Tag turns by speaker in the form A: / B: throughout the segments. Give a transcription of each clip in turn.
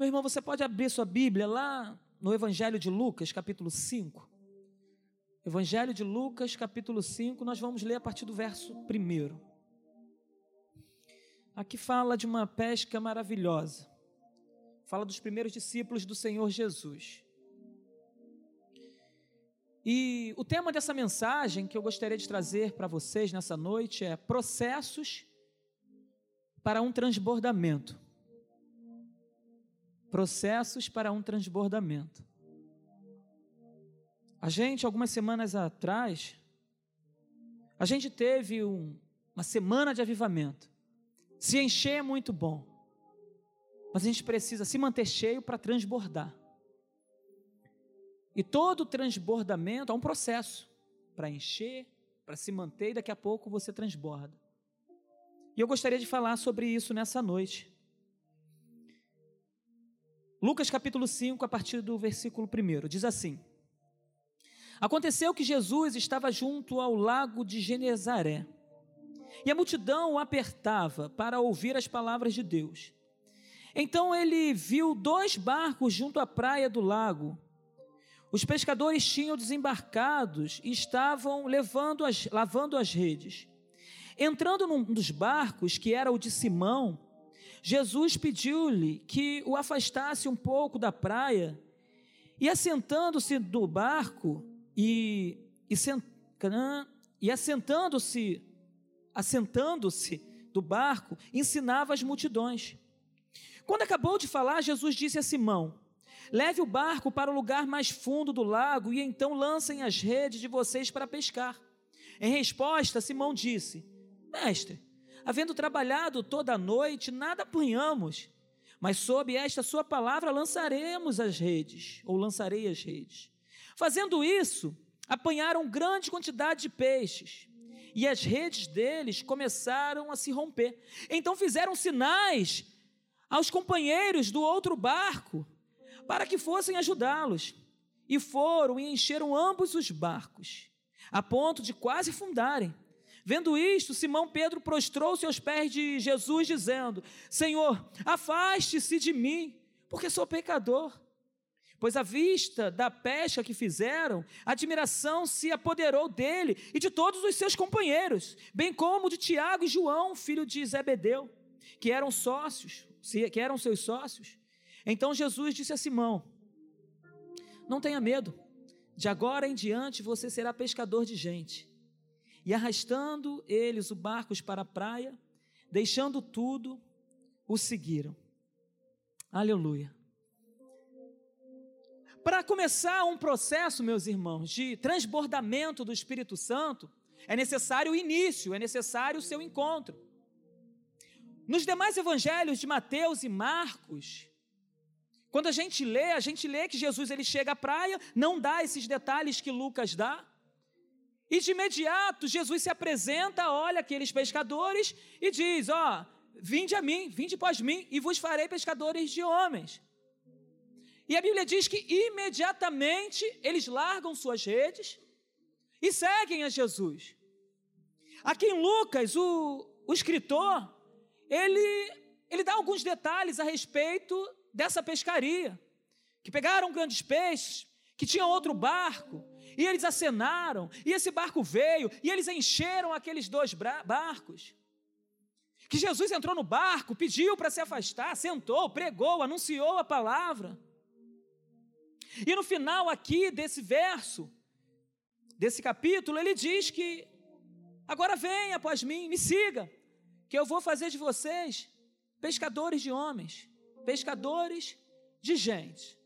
A: Meu irmão, você pode abrir sua Bíblia lá no Evangelho de Lucas, capítulo 5. Evangelho de Lucas, capítulo 5, nós vamos ler a partir do verso 1. Aqui fala de uma pesca maravilhosa. Fala dos primeiros discípulos do Senhor Jesus. E o tema dessa mensagem que eu gostaria de trazer para vocês nessa noite é processos para um transbordamento processos para um transbordamento. A gente, algumas semanas atrás, a gente teve um, uma semana de avivamento. Se encher é muito bom, mas a gente precisa se manter cheio para transbordar. E todo transbordamento é um processo para encher, para se manter e daqui a pouco você transborda. E eu gostaria de falar sobre isso nessa noite. Lucas capítulo 5, a partir do versículo 1, diz assim: Aconteceu que Jesus estava junto ao lago de Genezaré, e a multidão o apertava para ouvir as palavras de Deus. Então ele viu dois barcos junto à praia do lago. Os pescadores tinham desembarcados e estavam levando as, lavando as redes. Entrando num dos barcos, que era o de Simão, Jesus pediu-lhe que o afastasse um pouco da praia e assentando-se do barco e, e, e assentando-se assentando-se do barco ensinava as multidões. Quando acabou de falar, Jesus disse a Simão: Leve o barco para o lugar mais fundo do lago e então lancem as redes de vocês para pescar. Em resposta, Simão disse: Mestre, havendo trabalhado toda a noite, nada apanhamos, mas sob esta sua palavra lançaremos as redes, ou lançarei as redes. Fazendo isso, apanharam grande quantidade de peixes, e as redes deles começaram a se romper. Então fizeram sinais aos companheiros do outro barco para que fossem ajudá-los. E foram e encheram ambos os barcos, a ponto de quase fundarem. Vendo isto, Simão Pedro prostrou-se aos pés de Jesus, dizendo: Senhor, afaste-se de mim, porque sou pecador. Pois à vista da pesca que fizeram, admiração se apoderou dele e de todos os seus companheiros, bem como de Tiago e João, filho de Zebedeu, que eram sócios, que eram seus sócios. Então Jesus disse a Simão: Não tenha medo, de agora em diante você será pescador de gente. E arrastando eles o barcos para a praia, deixando tudo, o seguiram. Aleluia. Para começar um processo, meus irmãos, de transbordamento do Espírito Santo, é necessário o início, é necessário o seu encontro. Nos demais evangelhos de Mateus e Marcos, quando a gente lê, a gente lê que Jesus ele chega à praia, não dá esses detalhes que Lucas dá, e de imediato, Jesus se apresenta, olha aqueles pescadores e diz: Ó, vinde a mim, vinde após mim, e vos farei pescadores de homens. E a Bíblia diz que imediatamente eles largam suas redes e seguem a Jesus. Aqui em Lucas, o, o escritor, ele, ele dá alguns detalhes a respeito dessa pescaria. Que pegaram grandes peixes, que tinha outro barco, e eles acenaram, e esse barco veio, e eles encheram aqueles dois barcos. Que Jesus entrou no barco, pediu para se afastar, sentou, pregou, anunciou a palavra. E no final aqui desse verso, desse capítulo, ele diz que agora venha após mim, me siga, que eu vou fazer de vocês pescadores de homens, pescadores de gente.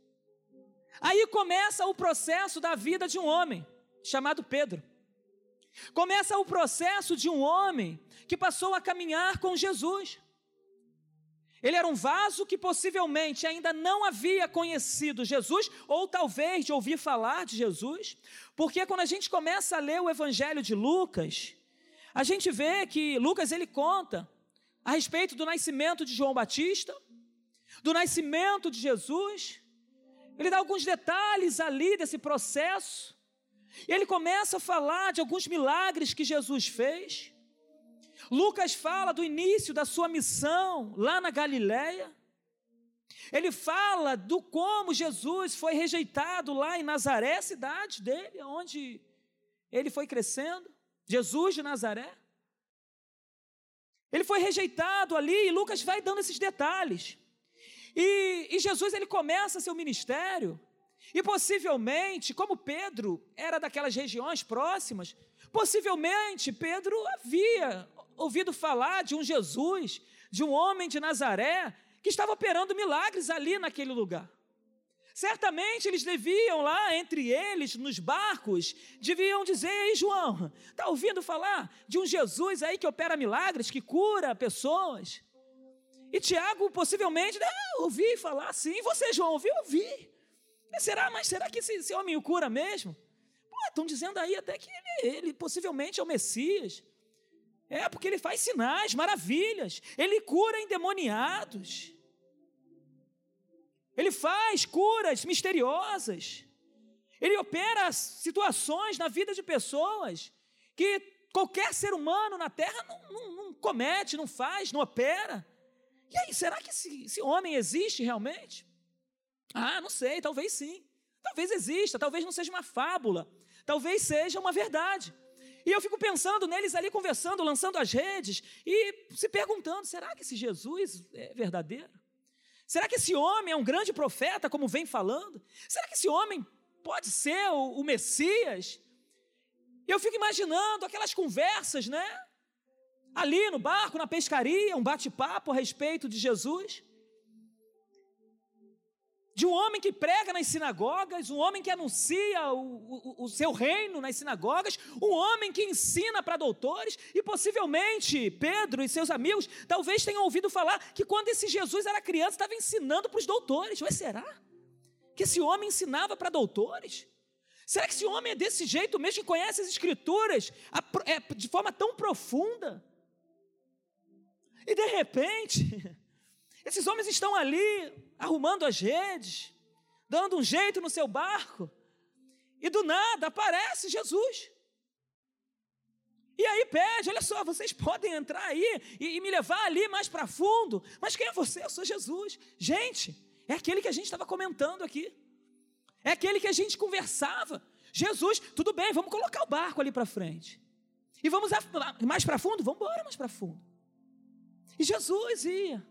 A: Aí começa o processo da vida de um homem chamado Pedro. Começa o processo de um homem que passou a caminhar com Jesus. Ele era um vaso que possivelmente ainda não havia conhecido Jesus, ou talvez de ouvir falar de Jesus, porque quando a gente começa a ler o Evangelho de Lucas, a gente vê que Lucas ele conta a respeito do nascimento de João Batista, do nascimento de Jesus, ele dá alguns detalhes ali desse processo. E ele começa a falar de alguns milagres que Jesus fez. Lucas fala do início da sua missão lá na Galiléia. Ele fala do como Jesus foi rejeitado lá em Nazaré, cidade dele, onde ele foi crescendo. Jesus de Nazaré. Ele foi rejeitado ali e Lucas vai dando esses detalhes. E, e Jesus ele começa seu ministério e possivelmente, como Pedro era daquelas regiões próximas, possivelmente Pedro havia ouvido falar de um Jesus, de um homem de Nazaré, que estava operando milagres ali naquele lugar. Certamente eles deviam lá, entre eles, nos barcos, deviam dizer: Ei, João, está ouvindo falar de um Jesus aí que opera milagres, que cura pessoas? E Tiago, possivelmente, ah, ouvi falar sim. Você, João, ouviu? Ouvi. Será, mas será que esse, esse homem o cura mesmo? estão dizendo aí até que ele, ele possivelmente é o Messias. É, porque ele faz sinais, maravilhas. Ele cura endemoniados. Ele faz curas misteriosas. Ele opera situações na vida de pessoas que qualquer ser humano na terra não, não, não comete, não faz, não opera. E aí, será que esse, esse homem existe realmente? Ah, não sei, talvez sim. Talvez exista, talvez não seja uma fábula, talvez seja uma verdade. E eu fico pensando neles ali conversando, lançando as redes e se perguntando: será que esse Jesus é verdadeiro? Será que esse homem é um grande profeta, como vem falando? Será que esse homem pode ser o, o Messias? Eu fico imaginando aquelas conversas, né? Ali no barco, na pescaria, um bate-papo a respeito de Jesus de um homem que prega nas sinagogas, um homem que anuncia o, o, o seu reino nas sinagogas, um homem que ensina para doutores, e possivelmente Pedro e seus amigos talvez tenham ouvido falar que quando esse Jesus era criança estava ensinando para os doutores. Mas será que esse homem ensinava para doutores? Será que esse homem é desse jeito mesmo, que conhece as escrituras é, de forma tão profunda? E de repente, esses homens estão ali arrumando as redes, dando um jeito no seu barco, e do nada aparece Jesus. E aí pede, olha só, vocês podem entrar aí e, e me levar ali mais para fundo. Mas quem é você? Eu sou Jesus. Gente, é aquele que a gente estava comentando aqui. É aquele que a gente conversava. Jesus, tudo bem, vamos colocar o barco ali para frente. E vamos mais para fundo? Vamos embora mais para fundo. E Jesus ia.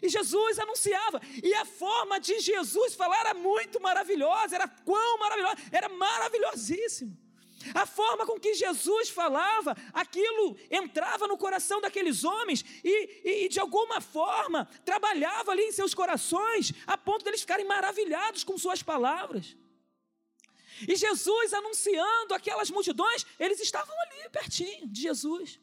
A: E Jesus anunciava, e a forma de Jesus falar era muito maravilhosa, era quão maravilhosa, era maravilhosíssimo. A forma com que Jesus falava, aquilo entrava no coração daqueles homens e, e, e, de alguma forma trabalhava ali em seus corações, a ponto deles ficarem maravilhados com suas palavras. E Jesus anunciando aquelas multidões, eles estavam ali pertinho de Jesus.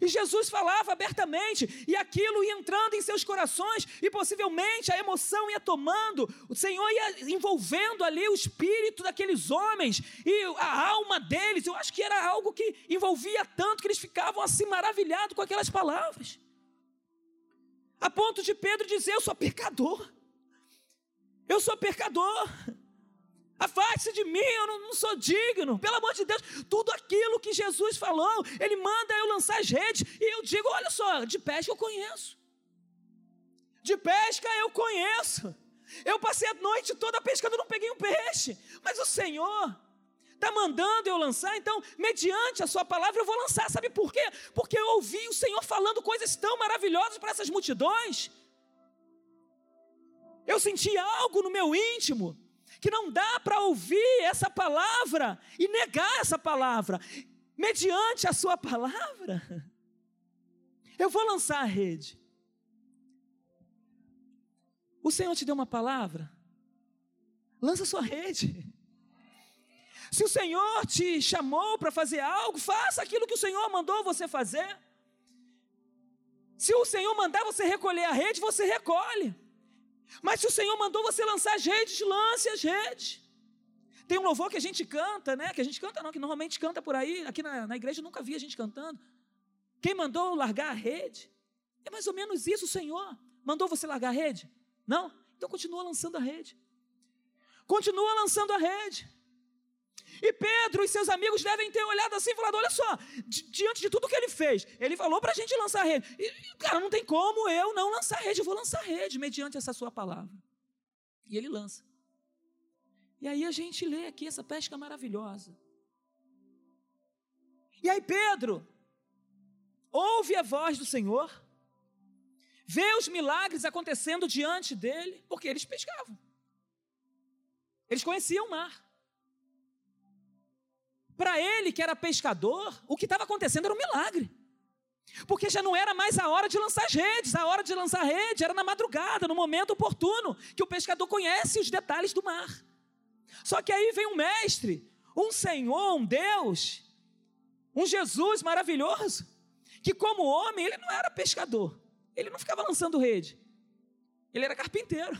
A: E Jesus falava abertamente, e aquilo ia entrando em seus corações, e possivelmente a emoção ia tomando, o Senhor ia envolvendo ali o espírito daqueles homens, e a alma deles, eu acho que era algo que envolvia tanto que eles ficavam assim maravilhados com aquelas palavras. A ponto de Pedro dizer: Eu sou pecador, eu sou pecador. Afaste de mim, eu não, não, sou digno. Pelo amor de Deus, tudo aquilo que Jesus falou, Ele manda eu lançar as redes. E eu digo: olha só, de pesca eu conheço. De pesca eu conheço. Eu passei a noite toda pescando, não peguei um peixe. Mas o Senhor está mandando eu lançar, então, mediante a Sua palavra, eu vou lançar. Sabe por quê? Porque eu ouvi o Senhor falando coisas tão maravilhosas para essas multidões. Eu senti algo no meu íntimo que não dá para ouvir essa palavra e negar essa palavra. Mediante a sua palavra, eu vou lançar a rede. O Senhor te deu uma palavra, lança a sua rede. Se o Senhor te chamou para fazer algo, faça aquilo que o Senhor mandou você fazer. Se o Senhor mandar você recolher a rede, você recolhe. Mas se o Senhor mandou você lançar as redes, lance as redes. Tem um louvor que a gente canta, né? Que a gente canta não, que normalmente canta por aí. Aqui na, na igreja eu nunca vi a gente cantando. Quem mandou largar a rede? É mais ou menos isso, o Senhor. Mandou você largar a rede? Não? Então continua lançando a rede. Continua lançando a rede. E Pedro e seus amigos devem ter olhado assim e falado: olha só, di diante de tudo que ele fez, ele falou para a gente lançar rede. E, cara, não tem como eu não lançar rede, eu vou lançar rede mediante essa sua palavra. E ele lança. E aí a gente lê aqui essa pesca maravilhosa. E aí Pedro ouve a voz do Senhor, vê os milagres acontecendo diante dele, porque eles pescavam. Eles conheciam o mar. Para ele, que era pescador, o que estava acontecendo era um milagre. Porque já não era mais a hora de lançar as redes, a hora de lançar a rede era na madrugada, no momento oportuno, que o pescador conhece os detalhes do mar. Só que aí vem um mestre, um Senhor, um Deus, um Jesus maravilhoso, que como homem, ele não era pescador, ele não ficava lançando rede, ele era carpinteiro.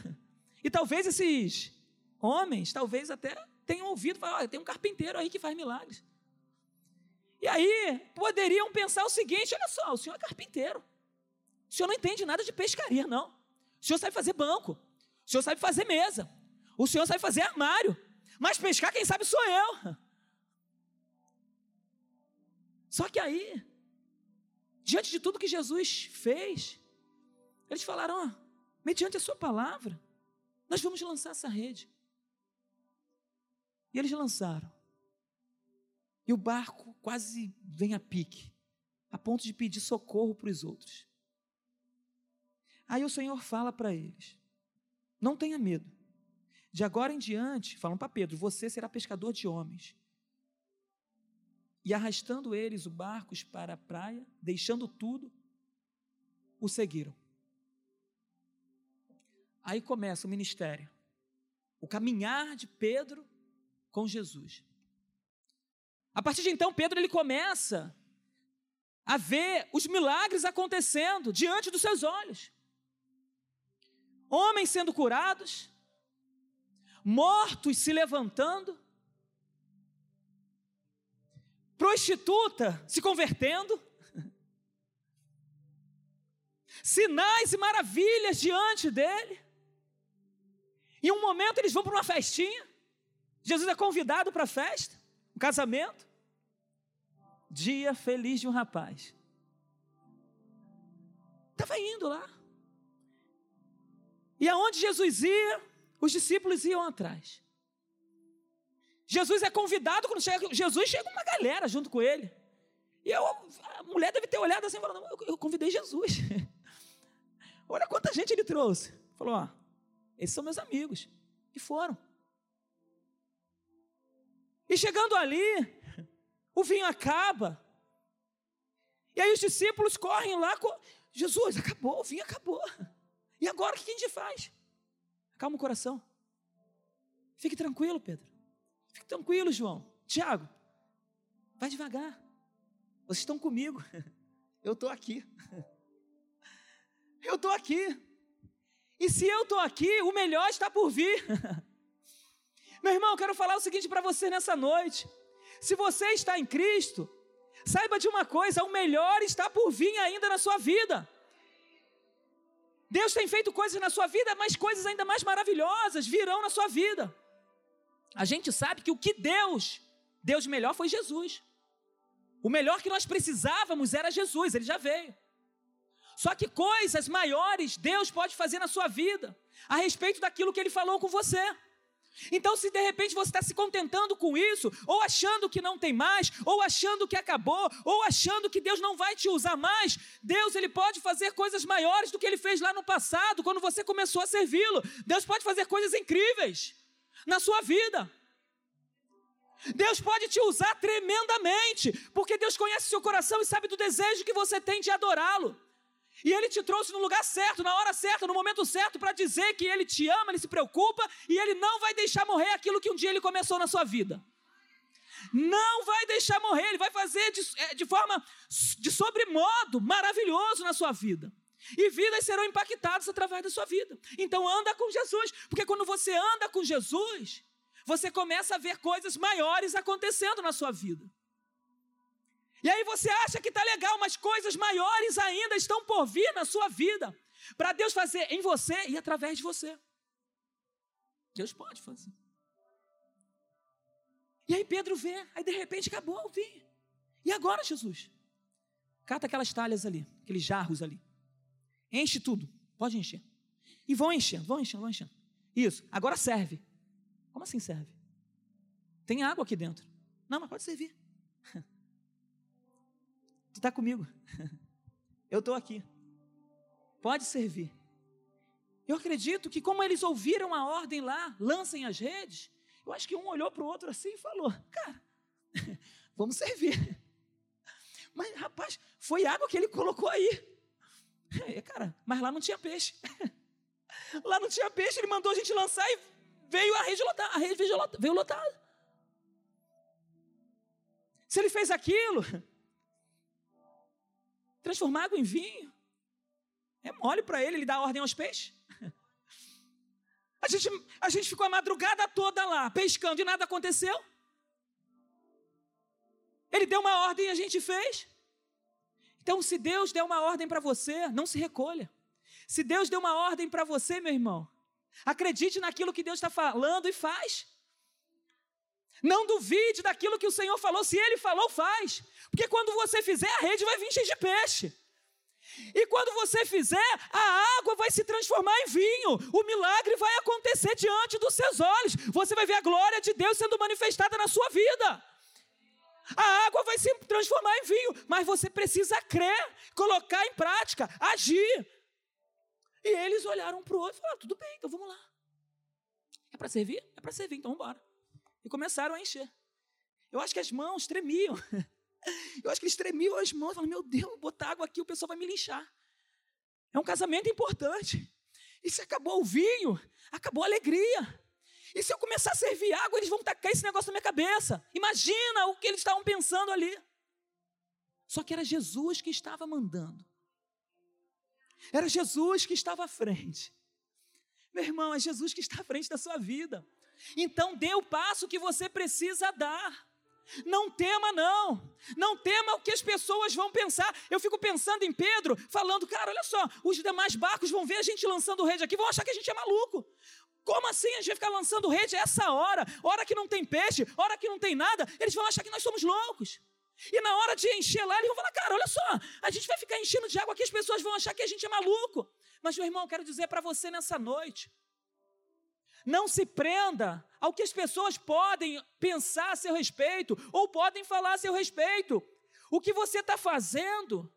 A: E talvez esses homens, talvez até tenham ouvido falar: olha, tem um carpinteiro aí que faz milagres. E aí poderiam pensar o seguinte: olha só, o senhor é carpinteiro. O senhor não entende nada de pescaria, não. O senhor sabe fazer banco. O senhor sabe fazer mesa. O senhor sabe fazer armário. Mas pescar, quem sabe sou eu. Só que aí, diante de tudo que Jesus fez, eles falaram: ó, mediante a sua palavra, nós vamos lançar essa rede. E eles lançaram. E o barco quase vem a pique, a ponto de pedir socorro para os outros. Aí o Senhor fala para eles: Não tenha medo. De agora em diante, falam para Pedro: Você será pescador de homens. E arrastando eles o barcos para a praia, deixando tudo, o seguiram. Aí começa o ministério, o caminhar de Pedro com Jesus. A partir de então, Pedro ele começa a ver os milagres acontecendo diante dos seus olhos. Homens sendo curados, mortos se levantando, prostituta se convertendo, sinais e maravilhas diante dele. Em um momento eles vão para uma festinha, Jesus é convidado para a festa, um casamento. Dia feliz de um rapaz. Estava indo lá. E aonde Jesus ia, os discípulos iam atrás. Jesus é convidado, quando chega, Jesus chega uma galera junto com ele. E eu, a mulher deve ter olhado assim falado: eu, eu convidei Jesus. Olha quanta gente ele trouxe. Falou: ó, esses são meus amigos. E foram. E chegando ali, o vinho acaba. E aí os discípulos correm lá. Jesus, acabou, o vinho acabou. E agora o que a gente faz? Calma o coração. Fique tranquilo, Pedro. Fique tranquilo, João. Tiago, vai devagar. Vocês estão comigo. Eu estou aqui. Eu estou aqui. E se eu estou aqui, o melhor está por vir. Meu irmão, quero falar o seguinte para você nessa noite. Se você está em Cristo, saiba de uma coisa: o melhor está por vir ainda na sua vida. Deus tem feito coisas na sua vida, mas coisas ainda mais maravilhosas virão na sua vida. A gente sabe que o que Deus, Deus melhor foi Jesus. O melhor que nós precisávamos era Jesus, ele já veio. Só que coisas maiores Deus pode fazer na sua vida, a respeito daquilo que ele falou com você. Então, se de repente você está se contentando com isso, ou achando que não tem mais, ou achando que acabou, ou achando que Deus não vai te usar mais, Deus ele pode fazer coisas maiores do que ele fez lá no passado, quando você começou a servi-lo. Deus pode fazer coisas incríveis na sua vida. Deus pode te usar tremendamente, porque Deus conhece seu coração e sabe do desejo que você tem de adorá-lo. E Ele te trouxe no lugar certo, na hora certa, no momento certo, para dizer que Ele te ama, Ele se preocupa e Ele não vai deixar morrer aquilo que um dia Ele começou na sua vida. Não vai deixar morrer, Ele vai fazer de, é, de forma, de sobremodo, maravilhoso na sua vida. E vidas serão impactadas através da sua vida. Então anda com Jesus, porque quando você anda com Jesus, você começa a ver coisas maiores acontecendo na sua vida. E aí você acha que está legal, mas coisas maiores ainda estão por vir na sua vida, para Deus fazer em você e através de você. Deus pode fazer. E aí Pedro vê, aí de repente acabou o vinho. E agora, Jesus? Cata aquelas talhas ali, aqueles jarros ali. Enche tudo, pode encher. E vão enchendo, vão enchendo, vão enchendo. Isso, agora serve. Como assim serve? Tem água aqui dentro. Não, mas pode servir. Tu está comigo. Eu estou aqui. Pode servir. Eu acredito que, como eles ouviram a ordem lá, lancem as redes, eu acho que um olhou para o outro assim e falou: Cara, vamos servir. Mas, rapaz, foi água que ele colocou aí. É, cara, mas lá não tinha peixe. Lá não tinha peixe, ele mandou a gente lançar e veio a rede lotada. A rede veio lotada. Se ele fez aquilo, transformar água em vinho, é mole para ele, ele dá ordem aos peixes. A gente, a gente ficou a madrugada toda lá, pescando e nada aconteceu. Ele deu uma ordem e a gente fez. Então, se Deus deu uma ordem para você, não se recolha. Se Deus deu uma ordem para você, meu irmão, acredite naquilo que Deus está falando e faz. Não duvide daquilo que o Senhor falou. Se Ele falou, faz. Porque quando você fizer, a rede vai vir cheia de peixe. E quando você fizer, a água vai se transformar em vinho. O milagre vai acontecer diante dos seus olhos. Você vai ver a glória de Deus sendo manifestada na sua vida. A água vai se transformar em vinho, mas você precisa crer, colocar em prática, agir. E eles olharam para o outro e falaram: tudo bem, então vamos lá. É para servir? É para servir, então vamos embora. E começaram a encher. Eu acho que as mãos tremiam. Eu acho que eles tremiam as mãos, falando: Meu Deus, botar água aqui, o pessoal vai me linchar. É um casamento importante. E se acabou o vinho, acabou a alegria. E se eu começar a servir água, eles vão tacar esse negócio na minha cabeça. Imagina o que eles estavam pensando ali. Só que era Jesus que estava mandando. Era Jesus que estava à frente. Meu irmão, é Jesus que está à frente da sua vida. Então dê o passo que você precisa dar. Não tema, não. Não tema o que as pessoas vão pensar. Eu fico pensando em Pedro, falando, cara, olha só, os demais barcos vão ver a gente lançando rede aqui, vão achar que a gente é maluco. Como assim a gente vai ficar lançando rede essa hora? Hora que não tem peixe, hora que não tem nada, eles vão achar que nós somos loucos. E na hora de encher lá, eles vão falar, cara, olha só, a gente vai ficar enchendo de água aqui, as pessoas vão achar que a gente é maluco. Mas, meu irmão, eu quero dizer para você nessa noite, não se prenda ao que as pessoas podem pensar a seu respeito ou podem falar a seu respeito. O que você está fazendo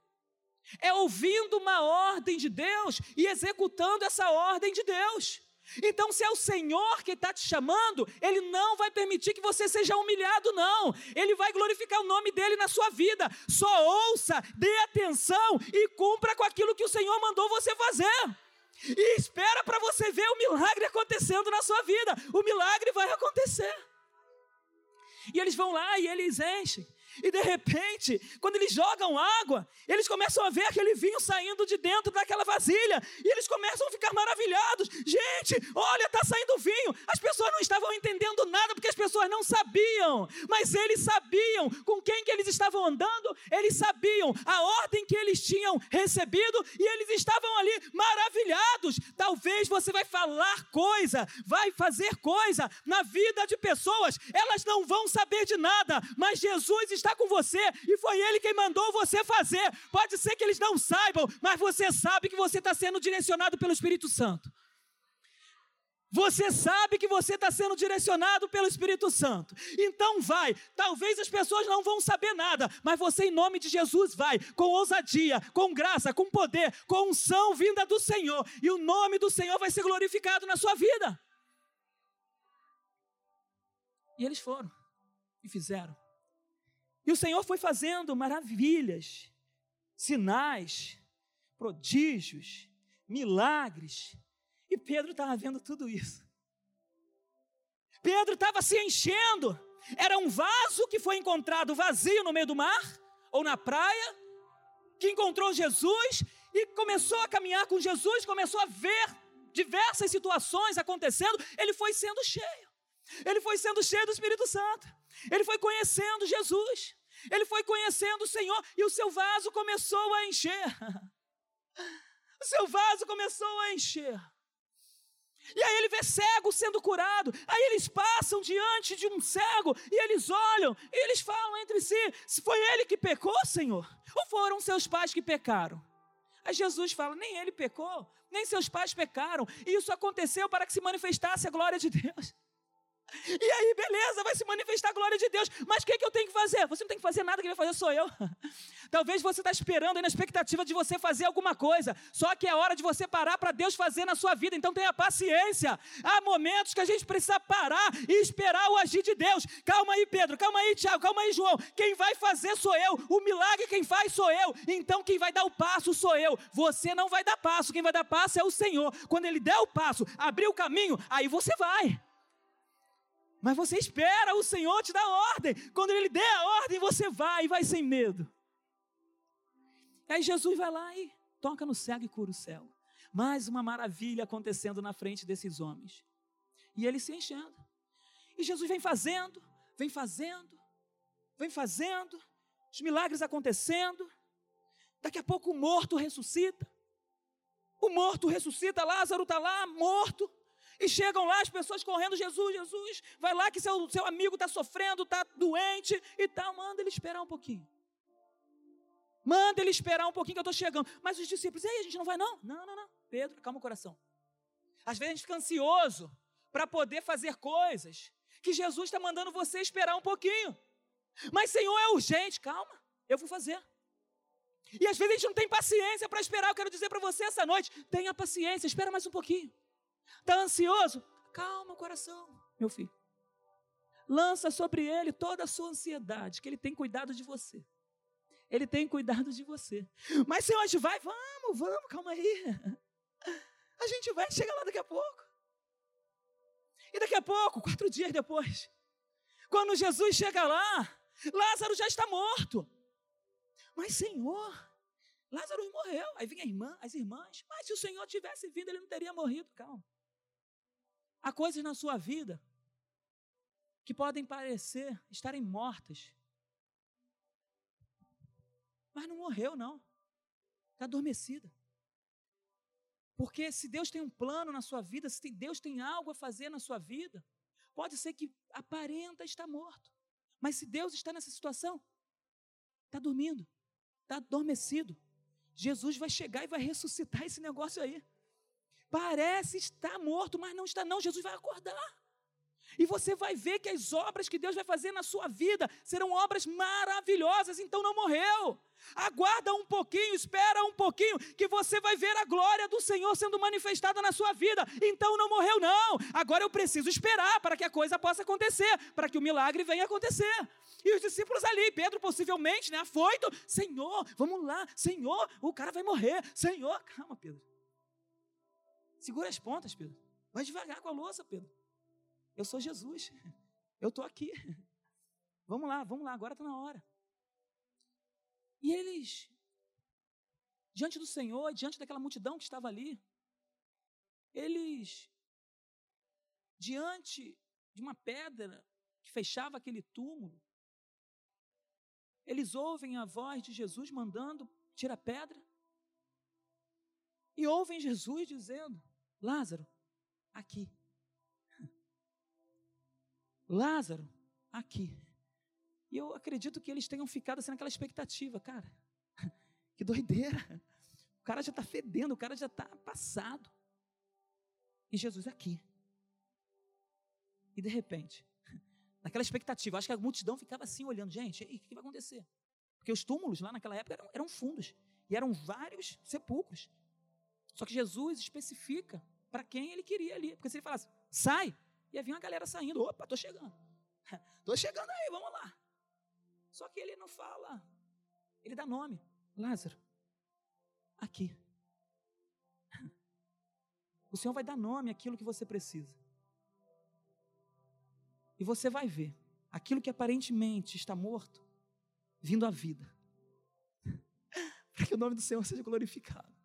A: é ouvindo uma ordem de Deus e executando essa ordem de Deus. Então, se é o Senhor que está te chamando, Ele não vai permitir que você seja humilhado, não. Ele vai glorificar o nome dele na sua vida. Só ouça, dê atenção e cumpra com aquilo que o Senhor mandou você fazer. E espera para você ver o milagre acontecendo na sua vida. O milagre vai acontecer. E eles vão lá e eles enchem. E de repente, quando eles jogam água, eles começam a ver aquele vinho saindo de dentro daquela vasilha. E eles começam a ficar maravilhados. Gente, olha, está saindo vinho. As pessoas não estavam entendendo nada porque as pessoas não sabiam. Mas eles sabiam com quem que eles estavam andando. Eles sabiam a ordem que eles tinham recebido. E eles estavam ali maravilhados. Talvez você vai falar coisa, vai fazer coisa na vida de pessoas. Elas não vão saber de nada. Mas Jesus está está com você e foi Ele quem mandou você fazer. Pode ser que eles não saibam, mas você sabe que você está sendo direcionado pelo Espírito Santo. Você sabe que você está sendo direcionado pelo Espírito Santo. Então vai. Talvez as pessoas não vão saber nada, mas você, em nome de Jesus, vai com ousadia, com graça, com poder, com unção vinda do Senhor. E o nome do Senhor vai ser glorificado na sua vida. E eles foram e fizeram. E o Senhor foi fazendo maravilhas, sinais, prodígios, milagres. E Pedro estava vendo tudo isso. Pedro estava se enchendo. Era um vaso que foi encontrado vazio no meio do mar ou na praia, que encontrou Jesus e começou a caminhar com Jesus, começou a ver diversas situações acontecendo. Ele foi sendo cheio. Ele foi sendo cheio do Espírito Santo. Ele foi conhecendo Jesus. Ele foi conhecendo o Senhor e o seu vaso começou a encher. O seu vaso começou a encher. E aí ele vê cego sendo curado. Aí eles passam diante de um cego e eles olham e eles falam entre si: se foi ele que pecou, Senhor, ou foram seus pais que pecaram? Aí Jesus fala: nem ele pecou, nem seus pais pecaram. E isso aconteceu para que se manifestasse a glória de Deus. E aí, beleza, vai se manifestar a glória de Deus. Mas o que, é que eu tenho que fazer? Você não tem que fazer nada, quem vai fazer sou eu. Talvez você está esperando aí na expectativa de você fazer alguma coisa. Só que é hora de você parar para Deus fazer na sua vida. Então tenha paciência. Há momentos que a gente precisa parar e esperar o agir de Deus. Calma aí, Pedro. Calma aí, Tiago. Calma aí, João. Quem vai fazer sou eu. O milagre quem faz sou eu. Então quem vai dar o passo sou eu. Você não vai dar passo. Quem vai dar passo é o Senhor. Quando Ele der o passo, abrir o caminho, aí você vai. Mas você espera o Senhor te dar ordem. Quando Ele der a ordem, você vai e vai sem medo. Aí Jesus vai lá e toca no cego e cura o cego. Mais uma maravilha acontecendo na frente desses homens. E ele se enchendo. E Jesus vem fazendo, vem fazendo, vem fazendo, os milagres acontecendo. Daqui a pouco o morto ressuscita. O morto ressuscita, Lázaro está lá, morto. E chegam lá as pessoas correndo, Jesus, Jesus, vai lá que seu, seu amigo está sofrendo, está doente e tal. Manda ele esperar um pouquinho. Manda ele esperar um pouquinho que eu estou chegando. Mas os discípulos, aí, a gente não vai não? Não, não, não. Pedro, calma o coração. Às vezes a gente fica ansioso para poder fazer coisas que Jesus está mandando você esperar um pouquinho. Mas, Senhor, é urgente. Calma, eu vou fazer. E às vezes a gente não tem paciência para esperar. Eu quero dizer para você essa noite: tenha paciência, espera mais um pouquinho. Está ansioso? Calma o coração, meu filho. Lança sobre ele toda a sua ansiedade, que ele tem cuidado de você. Ele tem cuidado de você. Mas a gente vai, vamos, vamos, calma aí. A gente vai, chega lá daqui a pouco. E daqui a pouco, quatro dias depois, quando Jesus chega lá, Lázaro já está morto. Mas Senhor, Lázaro morreu. Aí vem a irmã, as irmãs. Mas se o Senhor tivesse vindo, ele não teria morrido. Calma. Há coisas na sua vida que podem parecer estarem mortas. Mas não morreu, não. Está adormecida. Porque se Deus tem um plano na sua vida, se Deus tem algo a fazer na sua vida, pode ser que aparenta estar morto. Mas se Deus está nessa situação, está dormindo, está adormecido. Jesus vai chegar e vai ressuscitar esse negócio aí. Parece estar morto, mas não está, não. Jesus vai acordar. E você vai ver que as obras que Deus vai fazer na sua vida serão obras maravilhosas, então não morreu. Aguarda um pouquinho, espera um pouquinho, que você vai ver a glória do Senhor sendo manifestada na sua vida. Então não morreu, não. Agora eu preciso esperar para que a coisa possa acontecer, para que o milagre venha acontecer. E os discípulos ali, Pedro possivelmente, né, afoito, Senhor, vamos lá, Senhor, o cara vai morrer, Senhor, calma, Pedro. Segura as pontas, Pedro. Vai devagar com a louça, Pedro. Eu sou Jesus. Eu estou aqui. Vamos lá, vamos lá, agora está na hora. E eles, diante do Senhor, diante daquela multidão que estava ali, eles, diante de uma pedra que fechava aquele túmulo, eles ouvem a voz de Jesus mandando: tira a pedra. E ouvem Jesus dizendo: Lázaro, aqui. Lázaro, aqui. E eu acredito que eles tenham ficado assim naquela expectativa, cara. Que doideira. O cara já está fedendo, o cara já está passado. E Jesus aqui. E de repente, naquela expectativa, acho que a multidão ficava assim olhando, gente, o que vai acontecer? Porque os túmulos lá naquela época eram, eram fundos. E eram vários sepulcros. Só que Jesus especifica para quem ele queria ali. Porque se ele falasse, sai, ia vir uma galera saindo. Opa, estou chegando. Estou chegando aí, vamos lá. Só que ele não fala, ele dá nome. Lázaro, aqui. O Senhor vai dar nome àquilo que você precisa. E você vai ver aquilo que aparentemente está morto, vindo à vida. Para que o nome do Senhor seja glorificado.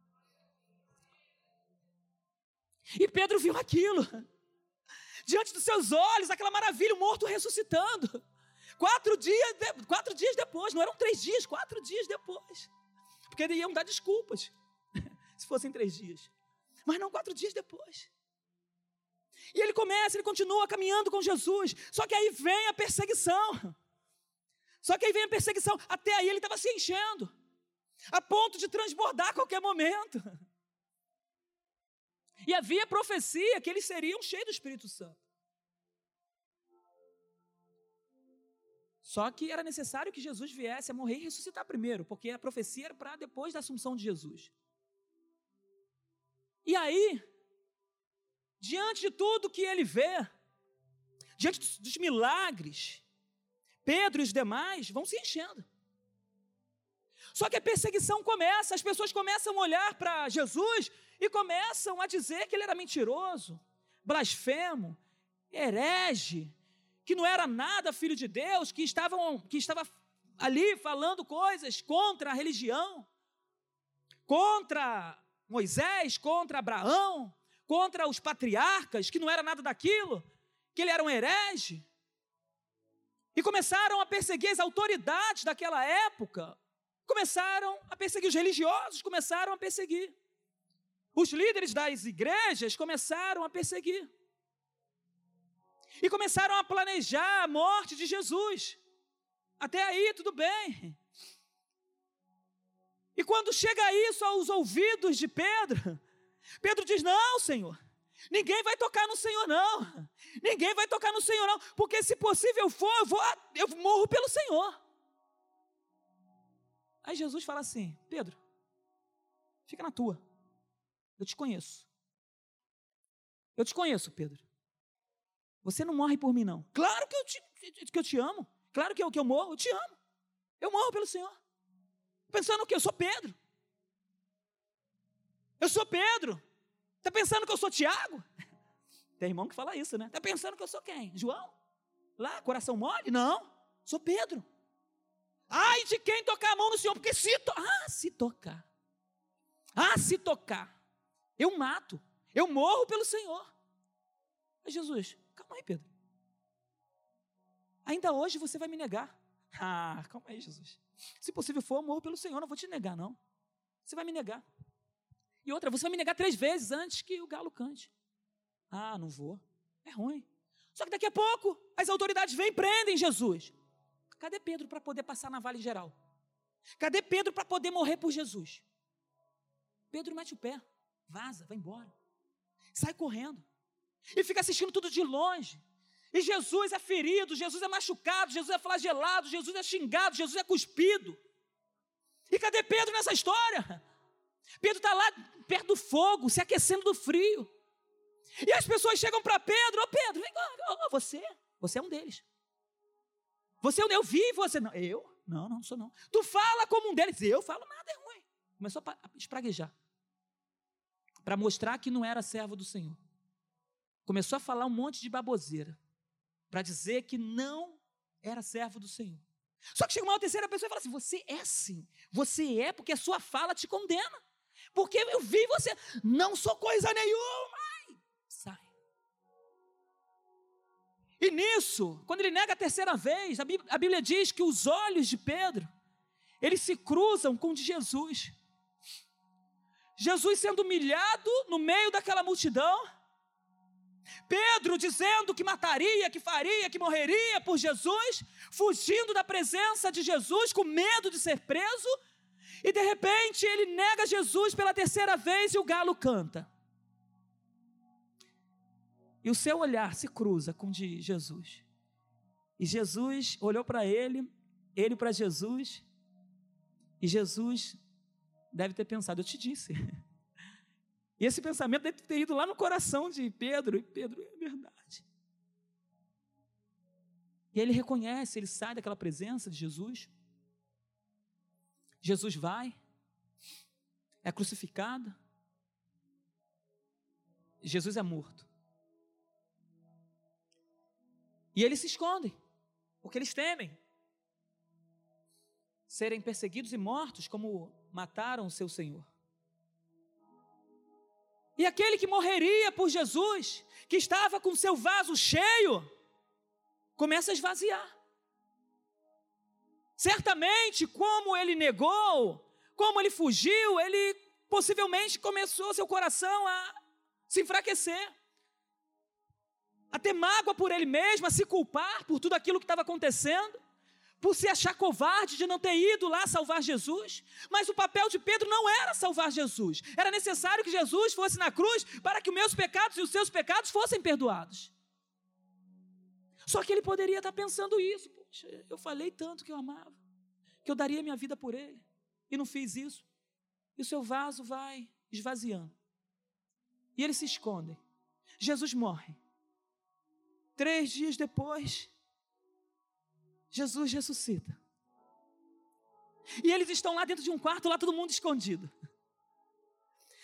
A: E Pedro viu aquilo. Diante dos seus olhos, aquela maravilha, o morto ressuscitando. Quatro dias, de, quatro dias depois, não eram três dias, quatro dias depois. Porque eles iam dar desculpas, se fossem três dias. Mas não quatro dias depois. E ele começa, ele continua caminhando com Jesus. Só que aí vem a perseguição. Só que aí vem a perseguição. Até aí ele estava se enchendo, a ponto de transbordar a qualquer momento. E havia profecia que eles seriam cheios do Espírito Santo. Só que era necessário que Jesus viesse a morrer e ressuscitar primeiro, porque a profecia era para depois da assunção de Jesus. E aí, diante de tudo que ele vê, diante dos milagres, Pedro e os demais vão se enchendo. Só que a perseguição começa, as pessoas começam a olhar para Jesus e começam a dizer que ele era mentiroso, blasfemo, herege, que não era nada filho de Deus, que, estavam, que estava ali falando coisas contra a religião, contra Moisés, contra Abraão, contra os patriarcas, que não era nada daquilo, que ele era um herege. E começaram a perseguir as autoridades daquela época, começaram a perseguir os religiosos, começaram a perseguir. Os líderes das igrejas começaram a perseguir e começaram a planejar a morte de Jesus. Até aí, tudo bem. E quando chega isso aos ouvidos de Pedro, Pedro diz: Não, Senhor, ninguém vai tocar no Senhor, não. Ninguém vai tocar no Senhor, não, porque se possível for, eu, vou, eu morro pelo Senhor. Aí Jesus fala assim: Pedro, fica na tua, eu te conheço. Eu te conheço, Pedro. Você não morre por mim, não. Claro que eu te, que eu te amo. Claro que eu, que eu morro, eu te amo. Eu morro pelo Senhor. Pensando que eu sou Pedro. Eu sou Pedro. Está pensando que eu sou Tiago? Tem irmão que fala isso, né? Está pensando que eu sou quem? João? Lá, coração mole? Não, sou Pedro. Ai de quem tocar a mão no Senhor, porque se to... Ah, se tocar. Ah, se tocar. Eu mato. Eu morro pelo Senhor. Mas Jesus, Calma aí, Pedro. Ainda hoje você vai me negar. Ah, calma aí, Jesus. Se possível for, eu morro pelo Senhor, não vou te negar, não. Você vai me negar. E outra, você vai me negar três vezes antes que o galo cante. Ah, não vou. É ruim. Só que daqui a pouco as autoridades vêm e prendem Jesus. Cadê Pedro para poder passar na Vale Geral? Cadê Pedro para poder morrer por Jesus? Pedro mete o pé, vaza, vai embora. Sai correndo e fica assistindo tudo de longe. E Jesus é ferido, Jesus é machucado, Jesus é flagelado, Jesus é xingado, Jesus é cuspido. E cadê Pedro nessa história? Pedro está lá perto do fogo, se aquecendo do frio. E as pessoas chegam para Pedro: Ô oh, Pedro, vem cá, oh, você, você é um deles. Você é eu vi você não. Eu? Não, não sou não. Tu fala como um deles. Eu falo nada, é ruim. Começou a espraguejar. Para mostrar que não era servo do Senhor começou a falar um monte de baboseira para dizer que não era servo do Senhor. Só que chega uma terceira pessoa e fala assim: Você é sim, você é porque a sua fala te condena. Porque eu vi você, não sou coisa nenhuma. Ai, sai. E nisso, quando ele nega a terceira vez, a Bíblia, a Bíblia diz que os olhos de Pedro, eles se cruzam com os de Jesus. Jesus sendo humilhado no meio daquela multidão, Pedro dizendo que mataria, que faria, que morreria por Jesus, fugindo da presença de Jesus, com medo de ser preso, e de repente ele nega Jesus pela terceira vez e o galo canta. E o seu olhar se cruza com o de Jesus. E Jesus olhou para ele, ele para Jesus, e Jesus deve ter pensado: Eu te disse. E esse pensamento deve ter ido lá no coração de Pedro, e Pedro, é verdade. E ele reconhece, ele sai daquela presença de Jesus. Jesus vai, é crucificado. Jesus é morto. E eles se escondem, porque eles temem serem perseguidos e mortos como mataram o seu Senhor. E aquele que morreria por Jesus, que estava com seu vaso cheio, começa a esvaziar. Certamente, como ele negou, como ele fugiu, ele possivelmente começou seu coração a se enfraquecer. a ter mágoa por ele mesmo, a se culpar por tudo aquilo que estava acontecendo, por se achar covarde de não ter ido lá salvar Jesus. Mas o papel de Pedro não era salvar Jesus, era necessário que Jesus fosse na cruz para que os meus pecados e os seus pecados fossem perdoados. Só que ele poderia estar pensando isso. Poxa, eu falei tanto que eu amava, que eu daria minha vida por ele, e não fiz isso. E o seu vaso vai esvaziando. E eles se escondem. Jesus morre. Três dias depois, Jesus ressuscita. E eles estão lá dentro de um quarto, lá todo mundo escondido.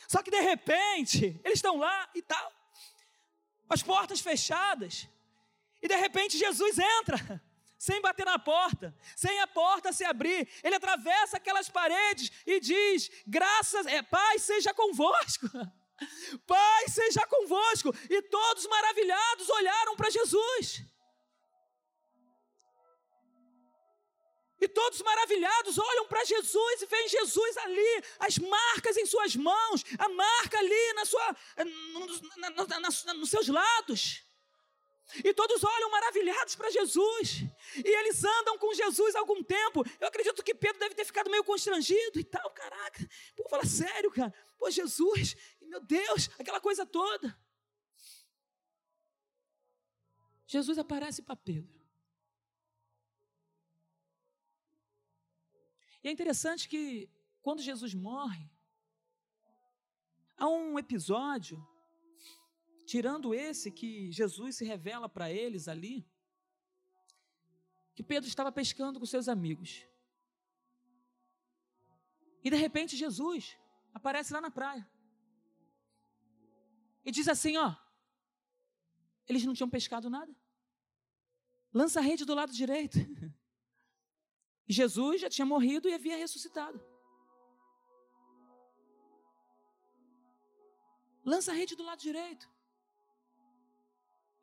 A: Só que de repente, eles estão lá e tal, as portas fechadas. E de repente Jesus entra, sem bater na porta, sem a porta se abrir. Ele atravessa aquelas paredes e diz: Graças, é, Pai, seja convosco. Pai, seja convosco. E todos maravilhados olharam para Jesus. E todos maravilhados olham para Jesus e veem Jesus ali, as marcas em suas mãos, a marca ali na sua, na, na, na, nos seus lados. E todos olham maravilhados para Jesus. E eles andam com Jesus há algum tempo. Eu acredito que Pedro deve ter ficado meio constrangido e tal. Caraca, pô, fala sério, cara. Pô, Jesus, meu Deus, aquela coisa toda. Jesus aparece para Pedro. E é interessante que quando Jesus morre, há um episódio tirando esse que Jesus se revela para eles ali, que Pedro estava pescando com seus amigos. E de repente Jesus aparece lá na praia. E diz assim: Ó, eles não tinham pescado nada. Lança a rede do lado direito. Jesus já tinha morrido e havia ressuscitado. Lança a rede do lado direito.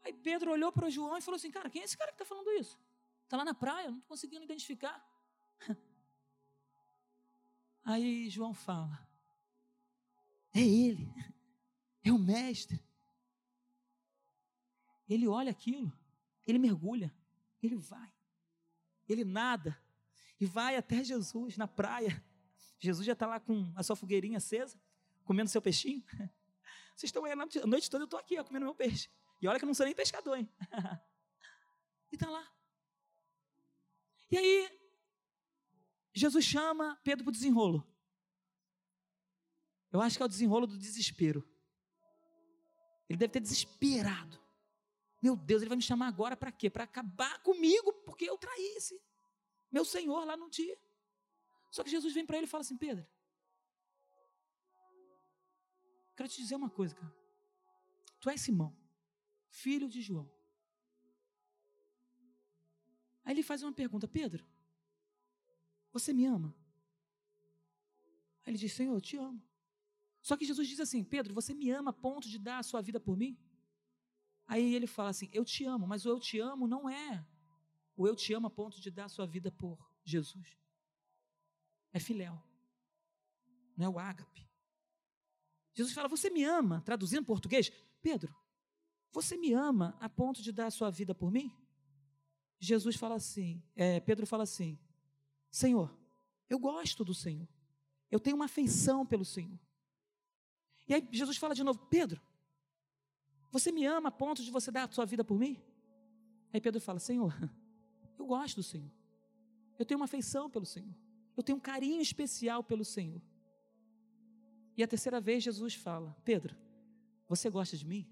A: Aí Pedro olhou para João e falou assim: Cara, quem é esse cara que está falando isso? Está lá na praia, não estou conseguindo identificar. Aí João fala: É ele, é o mestre. Ele olha aquilo, ele mergulha, ele vai, ele nada e vai até Jesus na praia. Jesus já está lá com a sua fogueirinha acesa, comendo seu peixinho. Vocês estão aí a noite toda, eu estou aqui ó, comendo meu peixe. E olha que eu não sou nem pescador, hein? e está lá. E aí, Jesus chama Pedro para o desenrolo. Eu acho que é o desenrolo do desespero. Ele deve ter desesperado. Meu Deus, ele vai me chamar agora para quê? Para acabar comigo, porque eu traí esse meu Senhor lá no dia. Só que Jesus vem para ele e fala assim: Pedro, quero te dizer uma coisa, cara. Tu és Simão filho de João. Aí ele faz uma pergunta: Pedro, você me ama? Aí ele diz: Senhor, eu te amo. Só que Jesus diz assim: Pedro, você me ama a ponto de dar a sua vida por mim? Aí ele fala assim: Eu te amo, mas o eu te amo não é o eu te amo a ponto de dar sua vida por Jesus. É filéu, não é o ágape. Jesus fala: Você me ama, traduzindo em português, Pedro, você me ama a ponto de dar a sua vida por mim? Jesus fala assim, é, Pedro fala assim: Senhor, eu gosto do Senhor, eu tenho uma afeição pelo Senhor. E aí Jesus fala de novo: Pedro, você me ama a ponto de você dar a sua vida por mim? Aí Pedro fala: Senhor, eu gosto do Senhor, eu tenho uma afeição pelo Senhor, eu tenho um carinho especial pelo Senhor. E a terceira vez Jesus fala: Pedro, você gosta de mim?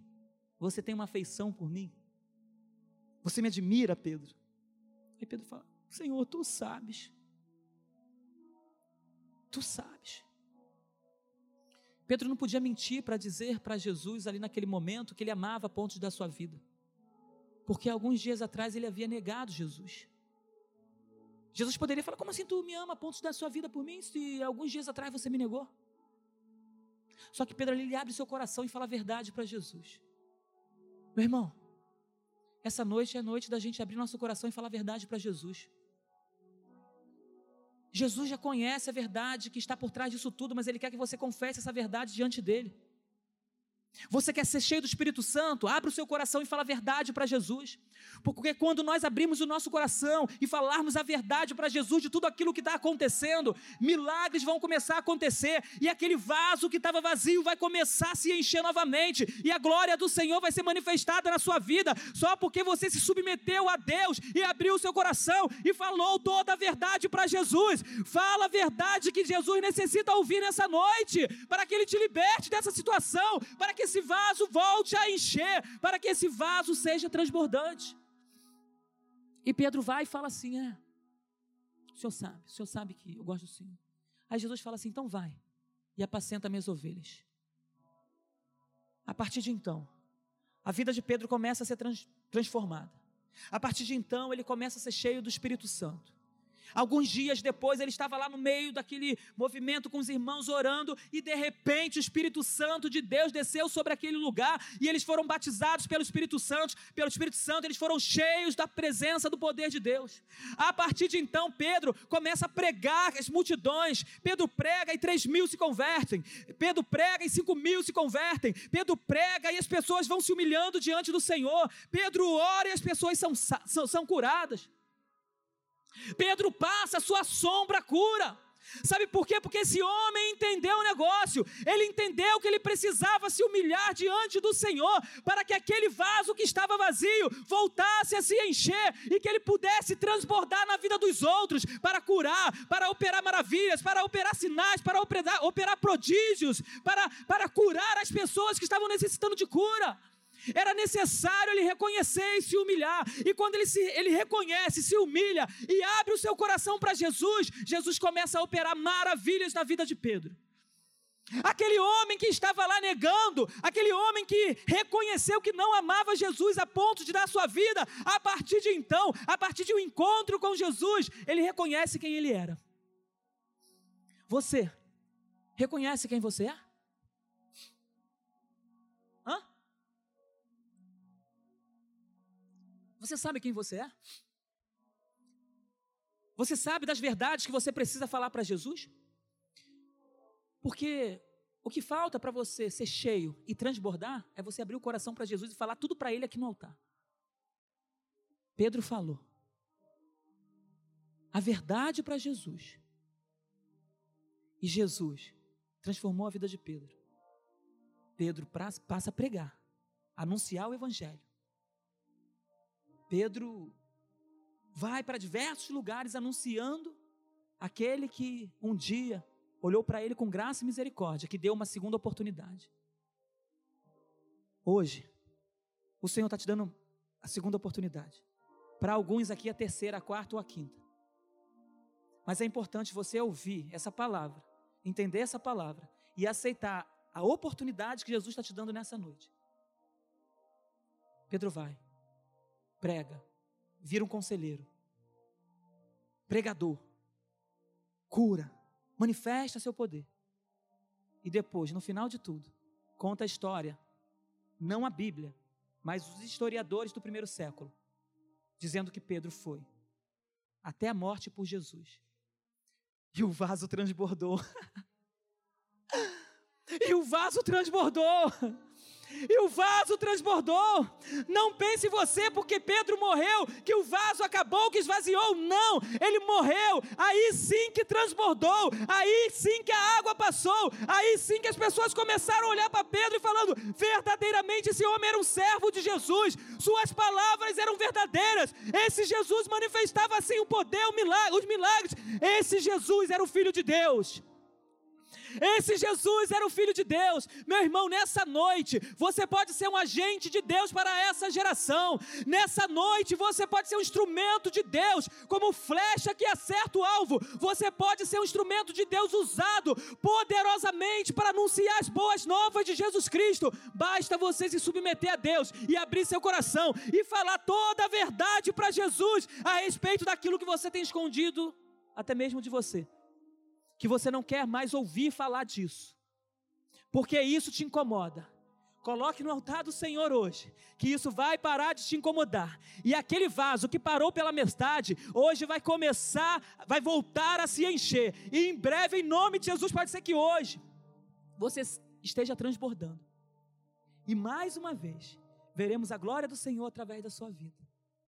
A: Você tem uma afeição por mim? Você me admira, Pedro? Aí Pedro fala: Senhor, tu sabes. Tu sabes. Pedro não podia mentir para dizer para Jesus ali naquele momento que ele amava a ponto de dar sua vida. Porque alguns dias atrás ele havia negado Jesus. Jesus poderia falar: Como assim tu me ama a ponto de dar sua vida por mim? Se alguns dias atrás você me negou. Só que Pedro ali ele abre seu coração e fala a verdade para Jesus. Meu irmão, essa noite é a noite da gente abrir nosso coração e falar a verdade para Jesus. Jesus já conhece a verdade que está por trás disso tudo, mas Ele quer que você confesse essa verdade diante dele. Você quer ser cheio do Espírito Santo? Abre o seu coração e fala a verdade para Jesus. Porque quando nós abrimos o nosso coração e falarmos a verdade para Jesus de tudo aquilo que está acontecendo, milagres vão começar a acontecer, e aquele vaso que estava vazio vai começar a se encher novamente, e a glória do Senhor vai ser manifestada na sua vida, só porque você se submeteu a Deus e abriu o seu coração e falou toda a verdade para Jesus. Fala a verdade que Jesus necessita ouvir nessa noite, para que Ele te liberte dessa situação, para que esse vaso volte a encher, para que esse vaso seja transbordante. E Pedro vai e fala assim: É, o senhor sabe, o senhor sabe que eu gosto do senhor. Aí Jesus fala assim: Então vai e apacenta minhas ovelhas. A partir de então, a vida de Pedro começa a ser trans, transformada. A partir de então, ele começa a ser cheio do Espírito Santo. Alguns dias depois, ele estava lá no meio daquele movimento com os irmãos orando, e de repente o Espírito Santo de Deus desceu sobre aquele lugar, e eles foram batizados pelo Espírito Santo, pelo Espírito Santo, eles foram cheios da presença do poder de Deus. A partir de então, Pedro começa a pregar as multidões. Pedro prega e três mil se convertem. Pedro prega e cinco mil se convertem. Pedro prega e as pessoas vão se humilhando diante do Senhor. Pedro ora e as pessoas são, são, são curadas. Pedro passa, sua sombra cura. Sabe por quê? Porque esse homem entendeu o negócio, ele entendeu que ele precisava se humilhar diante do Senhor, para que aquele vaso que estava vazio voltasse a se encher e que ele pudesse transbordar na vida dos outros, para curar, para operar maravilhas, para operar sinais, para operar, operar prodígios, para, para curar as pessoas que estavam necessitando de cura. Era necessário ele reconhecer e se humilhar. E quando ele, se, ele reconhece, se humilha e abre o seu coração para Jesus, Jesus começa a operar maravilhas na vida de Pedro. Aquele homem que estava lá negando, aquele homem que reconheceu que não amava Jesus a ponto de dar sua vida, a partir de então, a partir de um encontro com Jesus, ele reconhece quem ele era. Você reconhece quem você é? Você sabe quem você é? Você sabe das verdades que você precisa falar para Jesus? Porque o que falta para você ser cheio e transbordar é você abrir o coração para Jesus e falar tudo para Ele aqui no altar. Pedro falou a verdade para Jesus. E Jesus transformou a vida de Pedro. Pedro passa a pregar, anunciar o Evangelho. Pedro vai para diversos lugares anunciando aquele que um dia olhou para ele com graça e misericórdia, que deu uma segunda oportunidade. Hoje, o Senhor está te dando a segunda oportunidade. Para alguns aqui, a terceira, a quarta ou a quinta. Mas é importante você ouvir essa palavra, entender essa palavra e aceitar a oportunidade que Jesus está te dando nessa noite. Pedro vai prega, vira um conselheiro, pregador, cura, manifesta seu poder. E depois, no final de tudo, conta a história, não a Bíblia, mas os historiadores do primeiro século, dizendo que Pedro foi até a morte por Jesus. E o vaso transbordou. e o vaso transbordou. E o vaso transbordou. Não pense você, porque Pedro morreu, que o vaso acabou, que esvaziou. Não, ele morreu. Aí sim que transbordou. Aí sim que a água passou. Aí sim que as pessoas começaram a olhar para Pedro e falando: verdadeiramente esse homem era um servo de Jesus. Suas palavras eram verdadeiras. Esse Jesus manifestava assim o poder, o milagre, os milagres. Esse Jesus era o filho de Deus. Esse Jesus era o Filho de Deus. Meu irmão, nessa noite, você pode ser um agente de Deus para essa geração. Nessa noite, você pode ser um instrumento de Deus, como flecha que acerta o alvo. Você pode ser um instrumento de Deus usado poderosamente para anunciar as boas novas de Jesus Cristo. Basta você se submeter a Deus e abrir seu coração e falar toda a verdade para Jesus a respeito daquilo que você tem escondido, até mesmo de você que você não quer mais ouvir falar disso, porque isso te incomoda. Coloque no altar do Senhor hoje, que isso vai parar de te incomodar. E aquele vaso que parou pela metade, hoje vai começar, vai voltar a se encher. E em breve, em nome de Jesus, pode ser que hoje você esteja transbordando. E mais uma vez, veremos a glória do Senhor através da sua vida.